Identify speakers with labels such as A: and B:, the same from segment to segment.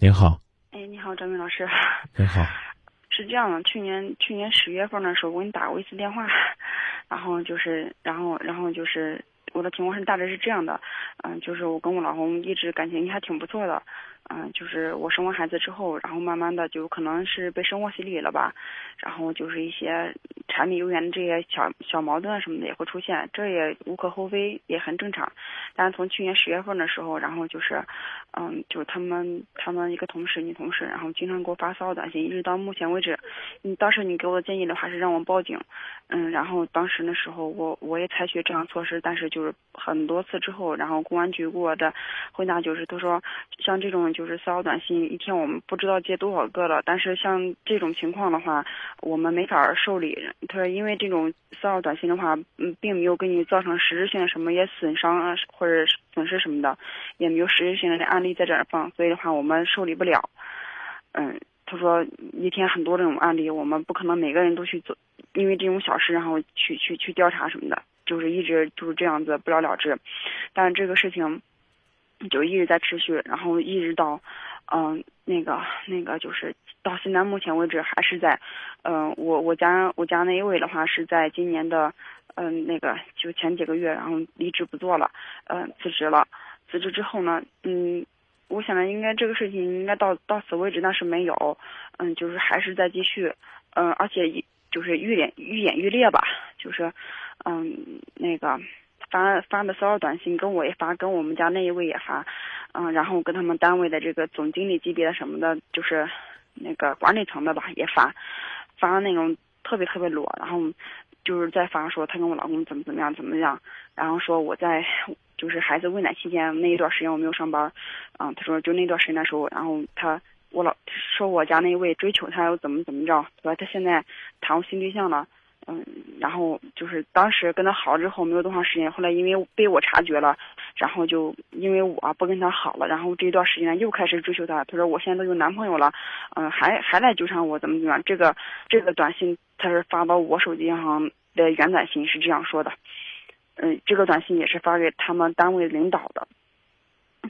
A: 您好，
B: 哎，你好，张明老师。
A: 您好，
B: 是这样的，去年去年十月份的时候，我给你打过一次电话，然后就是，然后然后就是我的情况是大致是这样的，嗯，就是我跟我老公一直感情还挺不错的，嗯，就是我生完孩子之后，然后慢慢的就可能是被生活洗礼了吧，然后就是一些柴米油盐的这些小小矛盾什么的也会出现，这也无可厚非，也很正常。但是从去年十月份的时候，然后就是，嗯，就是他们他们一个同事女同事，然后经常给我发骚短信，一直到目前为止，你当时你给我的建议的话是让我报警，嗯，然后当时那时候我我也采取这样措施，但是就是很多次之后，然后公安局给我的回答就是他说像这种就是骚扰短信，一天我们不知道接多少个了，但是像这种情况的话，我们没法受理。他说因为这种骚扰短信的话，嗯，并没有给你造成实质性什么也损伤啊或者损失什么的，也没有实质性的案例在这儿放，所以的话我们受理不了。嗯，他说一天很多这种案例，我们不可能每个人都去做，因为这种小事然后去去去调查什么的，就是一直就是这样子不了了之。但这个事情就一直在持续，然后一直到嗯、那个那个就是到现在目前为止还是在，嗯、我我家我家那一位的话是在今年的嗯、那个就前几个月，然后离职不做了，嗯、辞职了。辞职之后呢，嗯，我想着应该这个事情应该到到此为止，但是没有，嗯，就是还是在继续，嗯，而且就是愈演愈演愈烈吧，就是，嗯，那个发发的骚扰短信跟我也发，跟我们家那一位也发，嗯，然后跟他们单位的这个总经理级别的什么的，就是那个管理层的吧也发，发那种特别特别裸，然后就是在发说他跟我老公怎么怎么样怎么样，然后说我在就是孩子喂奶期间那一段时间我没有上班，嗯，他说就那段时间的时候，然后他我老说我家那一位追求他又怎么怎么着，说他现在谈过新对象了，嗯，然后就是当时跟他好之后没有多长时间，后来因为被我察觉了，然后就因为我不跟他好了，然后这一段时间又开始追求他，他说我现在都有男朋友了，嗯，还还来纠缠我怎么怎么样，这个这个短信他是发到我手机上的原短信是这样说的。嗯，这个短信也是发给他们单位领导的，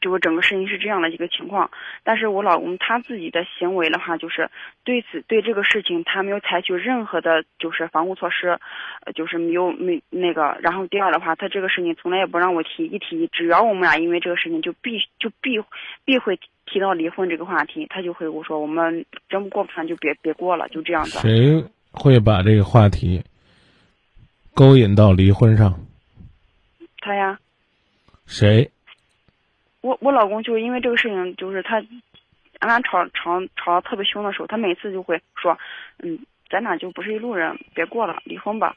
B: 就是整个事情是这样的一个情况。但是我老公他自己的行为的话，就是对此对这个事情他没有采取任何的，就是防护措施，呃，就是没有没那个。然后第二的话，他这个事情从来也不让我提，一提只要我们俩因为这个事情就必就必必会提到离婚这个话题，他就会我说我们真不过不谈就别别过了，就这样子。
A: 谁会把这个话题勾引到离婚上？
B: 他呀。
A: 谁？
B: 我我老公就是因为这个事情，就是他，俺俩吵吵吵得特别凶的时候，他每次就会说，嗯，咱俩就不是一路人，别过了，离婚吧。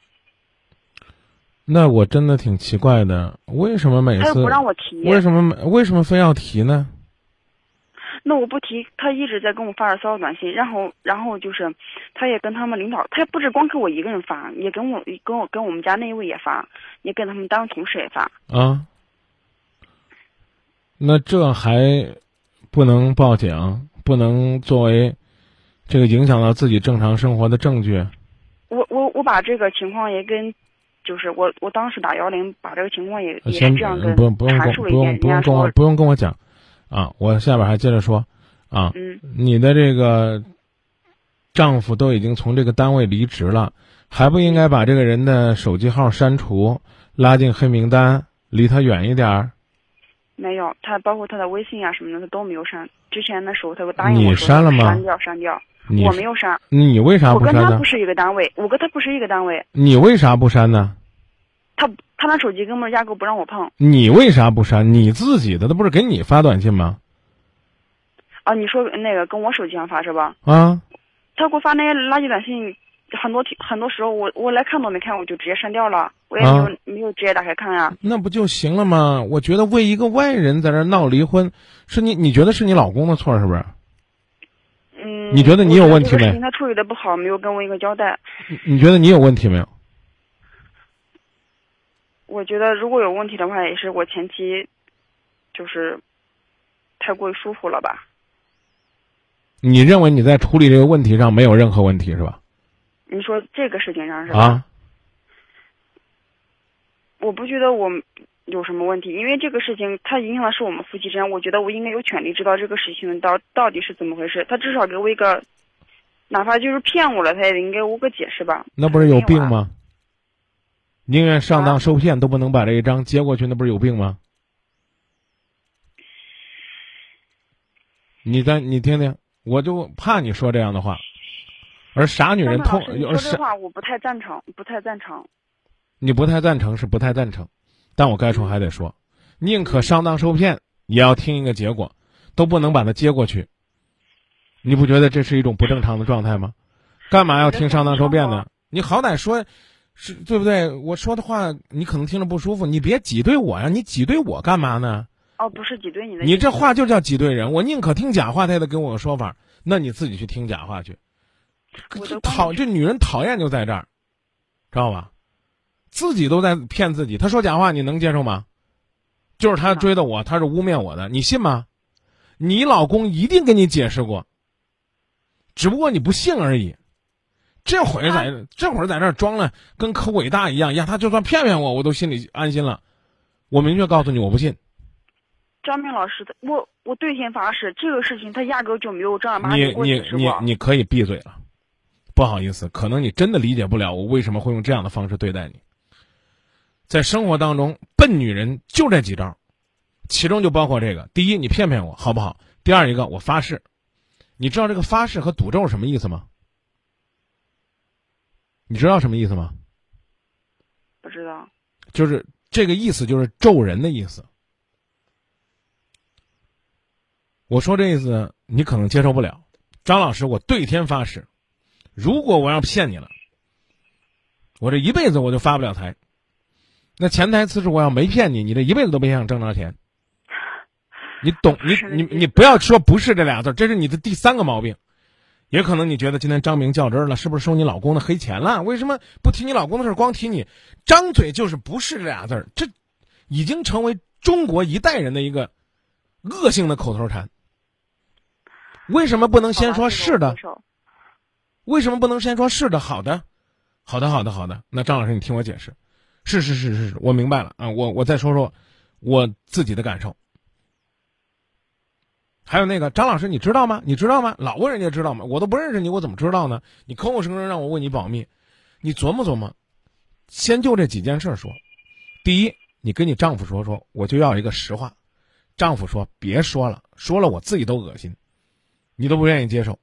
A: 那我真的挺奇怪的，为什么每次
B: 他又不让我提，
A: 为什么为什么非要提呢？
B: 那我不提，他一直在跟我发着骚扰短信，然后然后就是，他也跟他们领导，他也不止光给我一个人发，也跟我跟我跟我们家那一位也发，也跟他们单位同事也发。
A: 啊？那这还不能报警，不能作为这个影响到自己正常生活的证据？
B: 我我我把这个情况也跟，就是我我当时打幺零，把这个情况也也
A: 先
B: 这样跟
A: 不用不用跟
B: 阐述了一遍，
A: 不用不用
B: 人家说
A: 跟我不用跟我讲，啊，我下边还接着说，啊，
B: 嗯
A: 你的这个丈夫都已经从这个单位离职了，还不应该把这个人的手机号删除，拉进黑名单，离他远一点儿？
B: 没有，他包括他的微信啊什么的，他都没有删。之前的时候，他给我答应
A: 你
B: 我说
A: 删了吗
B: 删掉，删掉。我没有删，
A: 你为啥不删呢
B: 我跟他不？是一个单位，我跟他不是一个单位。
A: 你为啥不删呢？
B: 他他那手机根本压根不让我碰
A: 你为啥不删？你自己的，他不是给你发短信吗？
B: 啊！你说那个跟我手机上发是吧？
A: 啊，
B: 他给我发那些垃圾短信，很多挺很多时候我我来看都没看，我就直接删掉了，我也没有、
A: 啊
B: 没有直接打开看啊、
A: 那不就行了吗？我觉得为一个外人在这闹离婚，是你你觉得是你老公的错是不是？
B: 嗯，
A: 你觉得你有问题没
B: 他处理的不好，没有跟我一个交代。
A: 你你觉得你有问题没有？
B: 我觉得如果有问题的话，也是我前期就是太过于疏忽了吧。
A: 你认为你在处理这个问题上没有任何问题是吧？
B: 你说这个事情上是吧？
A: 啊，
B: 我不觉得我有什么问题，因为这个事情它影响的是我们夫妻之间，我觉得我应该有权利知道这个事情到到底是怎么回事。他至少给我一个，哪怕就是骗我了，他也得给我个解释吧。
A: 那不是有病吗？宁愿上当受骗都不能把这一张接过去，那不是有病吗？你再你听听，我就怕你说这样的话。而傻女人通，
B: 说这话我不太赞成，不太赞成。
A: 你不太赞成是不太赞成，但我该说还得说，宁可上当受骗，也要听一个结果，都不能把它接过去。你不觉得这是一种不正常的状态吗？干嘛要听上当受骗呢？你好歹说，是对不对？我说的话你可能听着不舒服，你别挤兑我呀！你挤兑我干嘛呢？
B: 哦，不是挤兑你的。
A: 你这话就叫挤兑人。我宁可听假话，他也得给我个说法。那你自己去听假话去。讨这女人讨厌就在这儿，知道吧？自己都在骗自己。他说假话，你能接受吗？就是他追的我，他是污蔑我的，你信吗？你老公一定跟你解释过，只不过你不信而已。这会在这会儿在这儿装了，跟可伟大一样呀！他就算骗骗我，我都心里安心了。我明确告诉你，我不信。
B: 张明老师，我我对天发誓，这个事情他压根就没有正儿八经
A: 你你你你可以闭嘴了。不好意思，可能你真的理解不了我为什么会用这样的方式对待你。在生活当中，笨女人就这几招，其中就包括这个：第一，你骗骗我，好不好？第二一个，我发誓。你知道这个发誓和赌咒什么意思吗？你知道什么意思吗？
B: 不知道。
A: 就是这个意思，就是咒人的意思。我说这意思，你可能接受不了。张老师，我对天发誓。如果我要骗你了，我这一辈子我就发不了财。那潜台词是我要没骗你，你这一辈子都别想挣着钱。你懂？你你你不要说不是这俩字，这是你的第三个毛病。也可能你觉得今天张明较真了，是不是收你老公的黑钱了？为什么不提你老公的事，光提你？张嘴就是不是这俩字，这已经成为中国一代人的一个恶性的口头禅。为什么不能先说是的？为什么不能先说是的？好的，好的，好的，好的。那张老师，你听我解释，是是是是是，我明白了啊。我我再说说我自己的感受。还有那个张老师，你知道吗？你知道吗？老问人家知道吗？我都不认识你，我怎么知道呢？你口口声声让我为你保密，你琢磨琢磨。先就这几件事说。第一，你跟你丈夫说说，我就要一个实话。丈夫说别说了，说了我自己都恶心，你都不愿意接受。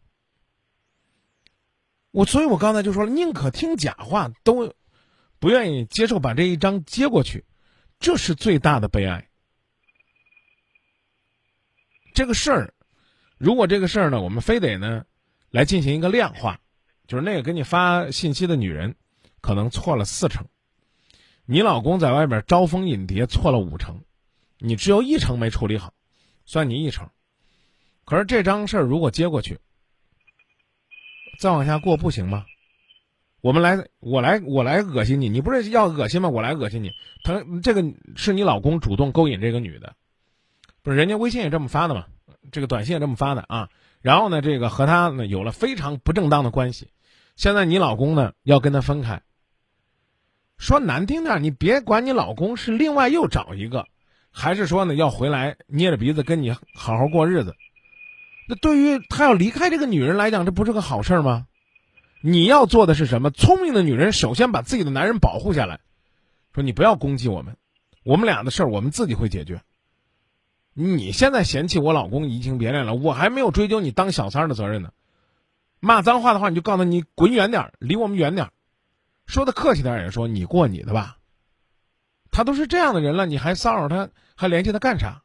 A: 我所以，我刚才就说了，宁可听假话，都不愿意接受把这一张接过去，这是最大的悲哀。这个事儿，如果这个事儿呢，我们非得呢来进行一个量化，就是那个给你发信息的女人，可能错了四成，你老公在外边招蜂引蝶错了五成，你只有一成没处理好，算你一成。可是这张事儿如果接过去。再往下过不行吗？我们来，我来，我来恶心你，你不是要恶心吗？我来恶心你。他这个是你老公主动勾引这个女的，不是人家微信也这么发的嘛？这个短信也这么发的啊。然后呢，这个和他呢有了非常不正当的关系。现在你老公呢要跟他分开。说难听点，你别管你老公是另外又找一个，还是说呢要回来捏着鼻子跟你好好过日子。那对于他要离开这个女人来讲，这不是个好事吗？你要做的是什么？聪明的女人首先把自己的男人保护下来，说你不要攻击我们，我们俩的事儿我们自己会解决。你现在嫌弃我老公移情别恋了，我还没有追究你当小三的责任呢。骂脏话的话，你就告诉他你滚远点，离我们远点。说的客气点也说你过你的吧。他都是这样的人了，你还骚扰他，还联系他干啥？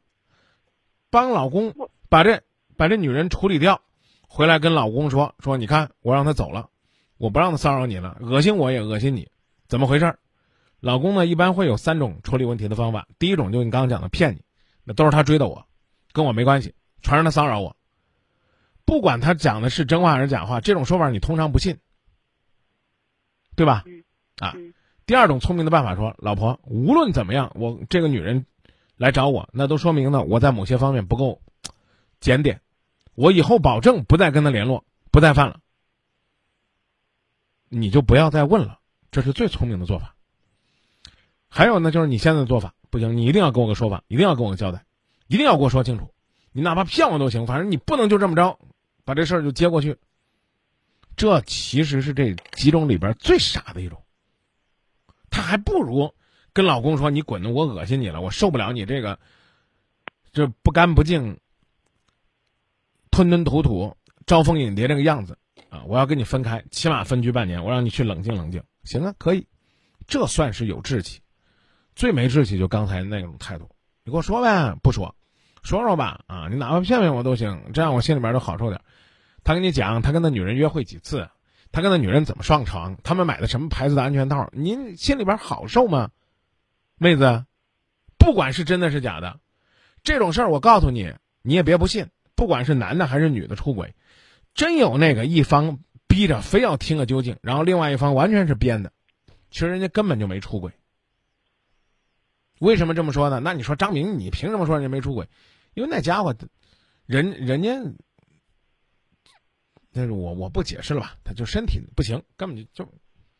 A: 帮老公把这。把这女人处理掉，回来跟老公说说，你看我让她走了，我不让她骚扰你了，恶心我也恶心你，怎么回事？老公呢一般会有三种处理问题的方法，第一种就你刚刚讲的骗你，那都是他追的我，跟我没关系，全是他骚扰我。不管他讲的是真话还是假话，这种说法你通常不信，对吧？啊，第二种聪明的办法说，老婆无论怎么样，我这个女人来找我，那都说明呢我在某些方面不够检点。我以后保证不再跟他联络，不再犯了。你就不要再问了，这是最聪明的做法。还有呢，就是你现在的做法，不行，你一定要给我个说法，一定要给我交代，一定要给我说清楚。你哪怕骗我都行，反正你不能就这么着，把这事儿就接过去。这其实是这几种里边最傻的一种。他还不如跟老公说：“你滚，我恶心你了，我受不了你这个这不干不净、吞吞吐吐、招蜂引蝶这个样子啊！我要跟你分开，起码分居半年，我让你去冷静冷静。行啊，可以，这算是有志气。最没志气就刚才那种态度，你给我说呗，不说，说说吧啊！你哪怕骗骗我都行，这样我心里边都好受点。他跟你讲，他跟那女人约会几次，他跟那女人怎么上床，他们买的什么牌子的安全套，您心里边好受吗？妹子，不管是真的是假的，这种事儿我告诉你，你也别不信。不管是男的还是女的出轨，真有那个一方逼着非要听个究竟，然后另外一方完全是编的，其实人家根本就没出轨。为什么这么说呢？那你说张明，你凭什么说人家没出轨？因为那家伙，人人家，但是我我不解释了吧？他就身体不行，根本就就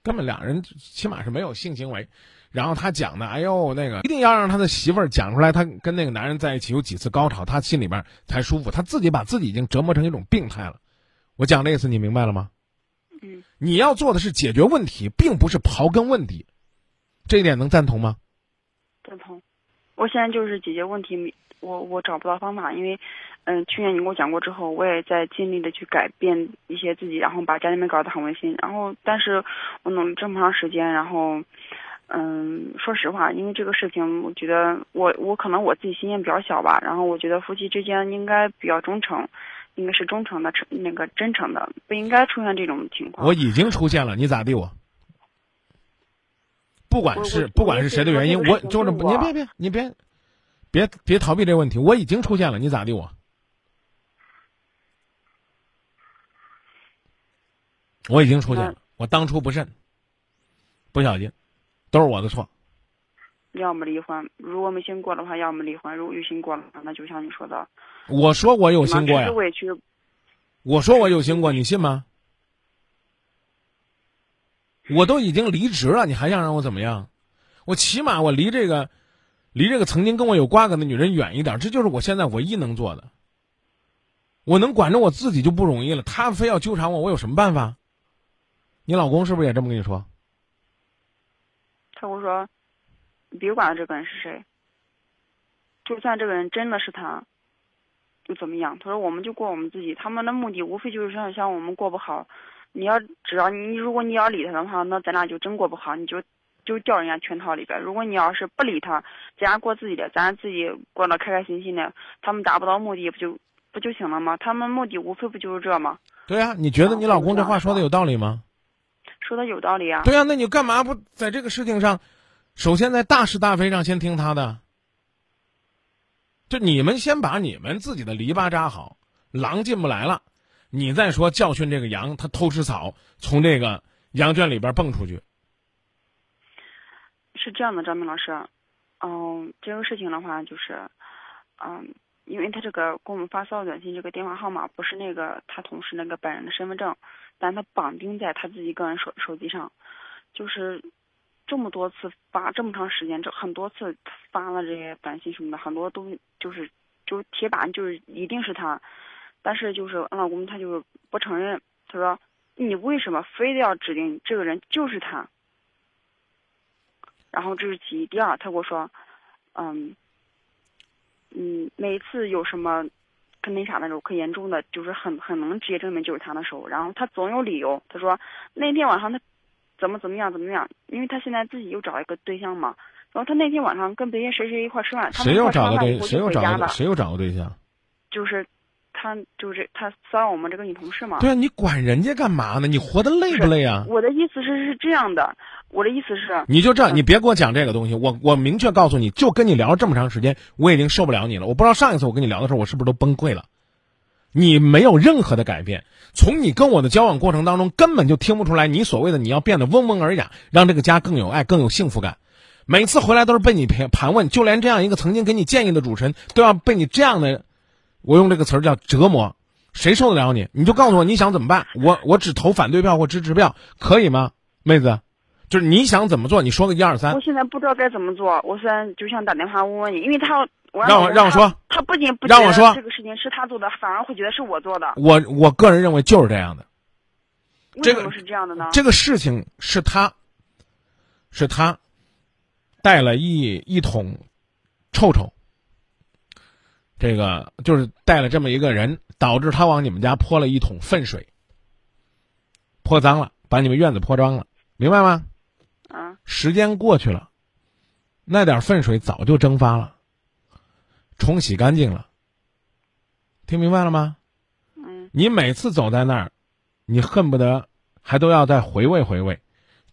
A: 根本两人起码是没有性行为。然后他讲的，哎呦，那个一定要让他的媳妇儿讲出来，他跟那个男人在一起有几次高潮，他心里边才舒服。他自己把自己已经折磨成一种病态了。我讲这意思你明白了吗？
B: 嗯。
A: 你要做的是解决问题，并不是刨根问底，这一点能赞同吗？
B: 赞同。我现在就是解决问题，我我找不到方法，因为，嗯，去年你跟我讲过之后，我也在尽力的去改变一些自己，然后把家里面搞得很温馨。然后，但是我努力这么长时间，然后。嗯，说实话，因为这个事情，我觉得我我可能我自己心眼比较小吧。然后我觉得夫妻之间应该比较忠诚，应该是忠诚的、那个真诚的，不应该出现这种情况。
A: 我已经出现了，你咋地我？不管是不管是谁的原因，我就是你别别你别别别逃避这个问题，我已经出现了，你咋地我？我已经出现了，我当初不慎，不小心。都是我的错。
B: 要么离婚，如果没心过的话，要么离婚；如果有心过了，那就像你说的。
A: 我说我有心过呀。
B: 委屈。
A: 我说我有心过，你信吗？我都已经离职了，你还想让我怎么样？我起码我离这个，离这个曾经跟我有瓜葛的女人远一点，这就是我现在唯一能做的。我能管着我自己就不容易了，他非要纠缠我，我有什么办法？你老公是不是也这么跟你说？
B: 他会说：“你别管这个人是谁，就算这个人真的是他，又怎么样？”他说：“我们就过我们自己，他们的目的无非就是想想我们过不好。你要只要你如果你要理他的话，那咱俩就真过不好，你就就掉人家圈套里边。如果你要是不理他，咱俩过自己的，咱自己过得开开心心的，他们达不到目的不就不就行了吗？他们目的无非不就是这吗？”
A: 对啊，你觉得你老公这话说的有道理吗？
B: 说的有道理啊！
A: 对啊，那你干嘛不在这个事情上，首先在大是大非上先听他的？就你们先把你们自己的篱笆扎好，狼进不来了，你再说教训这个羊，它偷吃草，从这个羊圈里边蹦出去。
B: 是这样的，张明老师，嗯，这个事情的话就是，嗯，因为他这个给我们发骚扰短信，这个电话号码不是那个他同事那个本人的身份证。但他绑定在他自己个人手手机上，就是这么多次发这么长时间，这很多次发了这些短信什么的，很多都就是就是铁板，就是一定是他。但是就是俺老公他就是不承认，他说你为什么非得要指定这个人就是他？然后这是其一，第二他跟我说，嗯嗯，每次有什么。可那啥的时候，可严重的，就是很很能直接证明就是他的时候，然后他总有理由。他说那天晚上他怎么怎么样怎么样，因为他现在自己又找一个对象嘛。然后他那天晚上跟别人谁谁一块吃饭，
A: 谁又找个对谁又找个谁又找个对象？
B: 就是他就是他骚扰我们这个女同事嘛。
A: 对啊，你管人家干嘛呢？你活得累不累啊？
B: 我的意思是是这样的，我的意思是
A: 你就这样，你别给我讲这个东西。我我明确告诉你，就跟你聊了这么长时间，我已经受不了你了。我不知道上一次我跟你聊的时候，我是不是都崩溃了？你没有任何的改变，从你跟我的交往过程当中，根本就听不出来你所谓的你要变得温文尔雅，让这个家更有爱、更有幸福感。每次回来都是被你盘盘问，就连这样一个曾经给你建议的主持人，都要被你这样的，我用这个词儿叫折磨，谁受得了你？你就告诉我你想怎么办？我我只投反对票或支持票，可以吗，妹子？就是你想怎么做，你说个一二三
B: 我。现在不知道该怎么做，我现在就想打电话问问你，因为他我
A: 让我让我说，
B: 他不仅不
A: 让我说
B: 这个事情是他做的，反而会觉得是我做的。
A: 我我个人认为就是这样的。这个
B: 为什么是这样的呢？
A: 这个事情是他，是他带了一一桶臭臭，这个就是带了这么一个人，导致他往你们家泼了一桶粪水，泼脏了，把你们院子泼脏了，明白吗？
B: 啊
A: 时间过去了，那点粪水早就蒸发了，冲洗干净了。听明白了吗？
B: 嗯
A: 你每次走在那儿，你恨不得还都要再回味回味，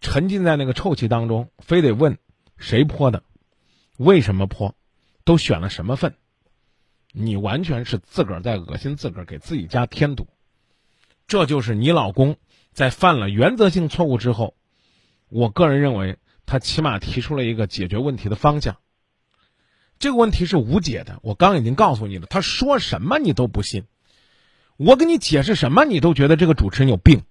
A: 沉浸在那个臭气当中，非得问谁泼的，为什么泼，都选了什么粪，你完全是自个儿在恶心自个儿，给自己家添堵。这就是你老公在犯了原则性错误之后，我个人认为他起码提出了一个解决问题的方向。这个问题是无解的，我刚已经告诉你了，他说什么你都不信。我跟你解释什么，你都觉得这个主持人有病。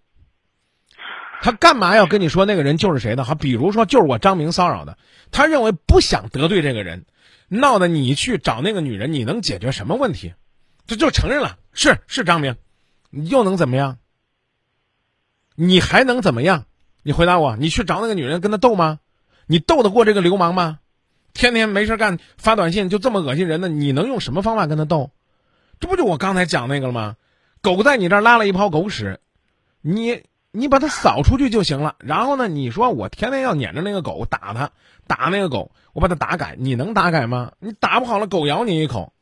A: 他干嘛要跟你说那个人就是谁的？好，比如说就是我张明骚扰的，他认为不想得罪这个人，闹得你去找那个女人，你能解决什么问题？这就承认了，是是张明，你又能怎么样？你还能怎么样？你回答我，你去找那个女人跟他斗吗？你斗得过这个流氓吗？天天没事干发短信就这么恶心人的，你能用什么方法跟他斗？这不就我刚才讲那个了吗？狗在你这儿拉了一泡狗屎，你你把它扫出去就行了。然后呢，你说我天天要撵着那个狗打它，打那个狗，我把它打改，你能打改吗？你打不好了，狗咬你一口。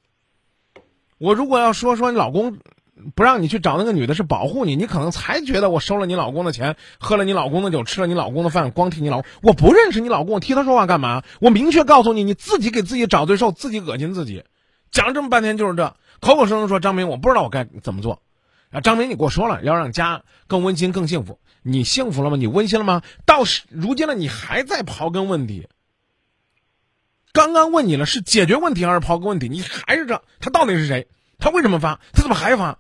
A: 我如果要说说你老公不让你去找那个女的是保护你，你可能才觉得我收了你老公的钱，喝了你老公的酒，吃了你老公的饭，光替你老公。我不认识你老公，我替他说话干嘛？我明确告诉你，你自己给自己找罪受，自己恶心自己。讲了这么半天就是这，口口声声说张明，我不知道我该怎么做。啊，张明，你跟我说了，要让家更温馨、更幸福，你幸福了吗？你温馨了吗？到如今了，你还在刨根问底。刚刚问你了，是解决问题还是刨根问底？你还是这，他到底是谁？他为什么发？他怎么还发？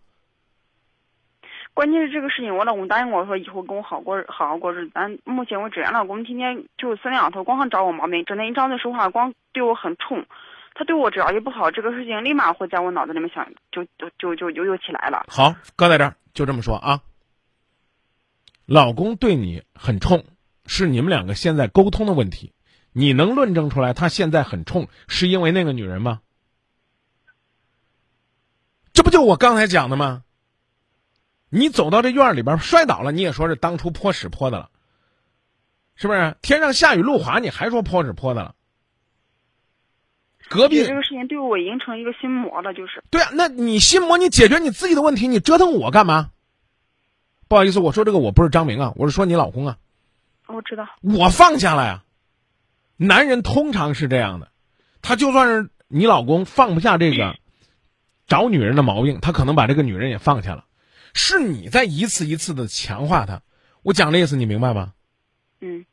B: 关键是这个事情，我老公答应我说以后跟我好过好好过日子。但目前为止，俺老公天天就四两头，光想找我毛病，整天一张嘴说话，光对我很冲。他对我只要一不好，这个事情立马会在我脑子里面想，就就就就就又起来了。
A: 好，搁在这儿，就这么说啊。老公对你很冲，是你们两个现在沟通的问题。你能论证出来他现在很冲，是因为那个女人吗？这不就我刚才讲的吗？你走到这院里边摔倒了，你也说是当初泼屎泼的了，是不是？天上下雨路滑，你还说泼屎泼的了？隔壁
B: 这个事情对我已经成一个心魔了，就是
A: 对啊，那你心魔，你解决你自己的问题，你折腾我干嘛？不好意思，我说这个我不是张明啊，我是说你老公啊，
B: 我知道。
A: 我放下了呀。男人通常是这样的，他就算是你老公放不下这个找女人的毛病，他可能把这个女人也放下了，是你在一次一次的强化他。我讲的意思你明白吗？
B: 嗯，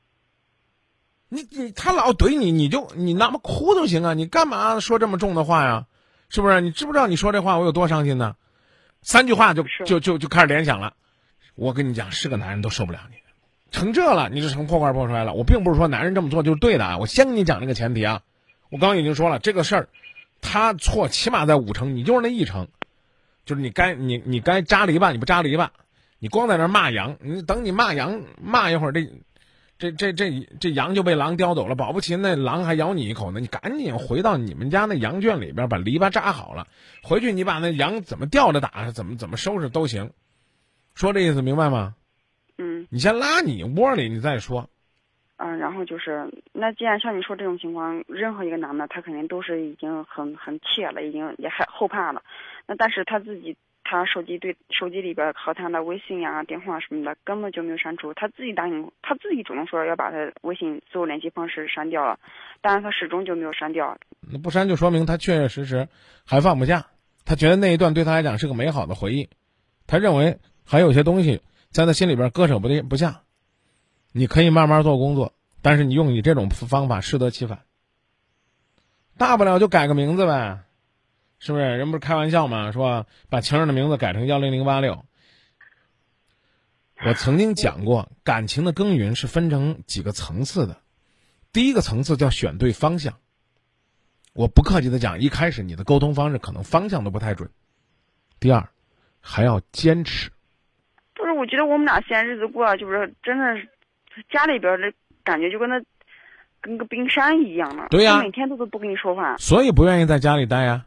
A: 你你他老怼你，你就你那么哭都行啊，你干嘛说这么重的话呀？是不是？你知不知道你说这话我有多伤心呢？三句话就就就就开始联想了。我跟你讲，是个男人都受不了你，成这了，你就成破罐破摔了。我并不是说男人这么做就是对的啊，我先跟你讲这个前提啊。我刚刚已经说了，这个事儿，他错起码在五成，你就是那一成，就是你该你你该扎篱笆你不扎篱笆，你光在那骂羊，你等你骂羊骂一会儿这。这这这这羊就被狼叼走了，保不齐那狼还咬你一口呢。你赶紧回到你们家那羊圈里边，把篱笆扎好了。回去你把那羊怎么吊着打，怎么怎么收拾都行。说这意思明白吗？
B: 嗯
A: 你先拉你窝里，你再说。
B: 嗯，然后就是，那既然像你说这种情况，任何一个男的他肯定都是已经很很怯了，已经也害后怕了。那但是他自己，他手机对手机里边和他的微信呀、电话什么的根本就没有删除，他自己答应，他自己主动说要把他微信所有联系方式删掉了，但是他始终就没有删掉。
A: 那不删就说明他确确实实还放不下，他觉得那一段对他来讲是个美好的回忆，他认为还有些东西在他心里边割舍不得不下。你可以慢慢做工作，但是你用你这种方法适得其反。大不了就改个名字呗，是不是？人不是开玩笑吗？说把情人的名字改成幺零零八六。我曾经讲过，感情的耕耘是分成几个层次的。第一个层次叫选对方向。我不客气的讲，一开始你的沟通方式可能方向都不太准。第二，还要坚持。
B: 不是，我觉得我们俩现在日子过啊，就是真的是家里边的感觉就跟那跟个冰山一样了。
A: 对呀
B: 每天都都不跟你说话。
A: 所以不愿意在家里待呀。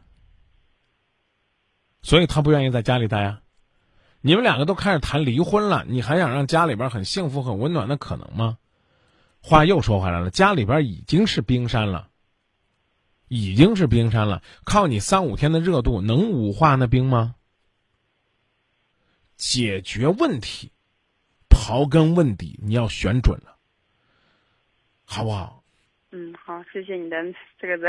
A: 所以他不愿意在家里待啊。你们两个都开始谈离婚了，你还想让家里边很幸福、很温暖的可能吗？话又说回来了，家里边已经是冰山了，已经是冰山了，靠你三五天的热度能捂化那冰吗？解决问题，刨根问底，你要选准了，好不好？
B: 嗯，好，谢谢你的这个字。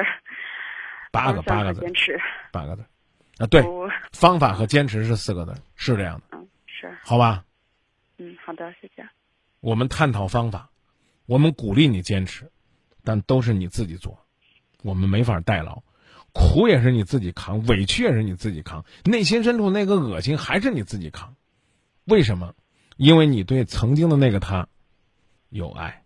A: 八个八个字，
B: 坚持。
A: 八个字，啊，对，方法和坚持是四个字，是这样的，
B: 嗯是
A: 好吧？
B: 嗯好的，谢谢。
A: 我们探讨方法，我们鼓励你坚持，但都是你自己做，我们没法代劳，苦也是你自己扛，委屈也是你自己扛，内心深处那个恶心还是你自己扛，为什么？因为你对曾经的那个他有爱。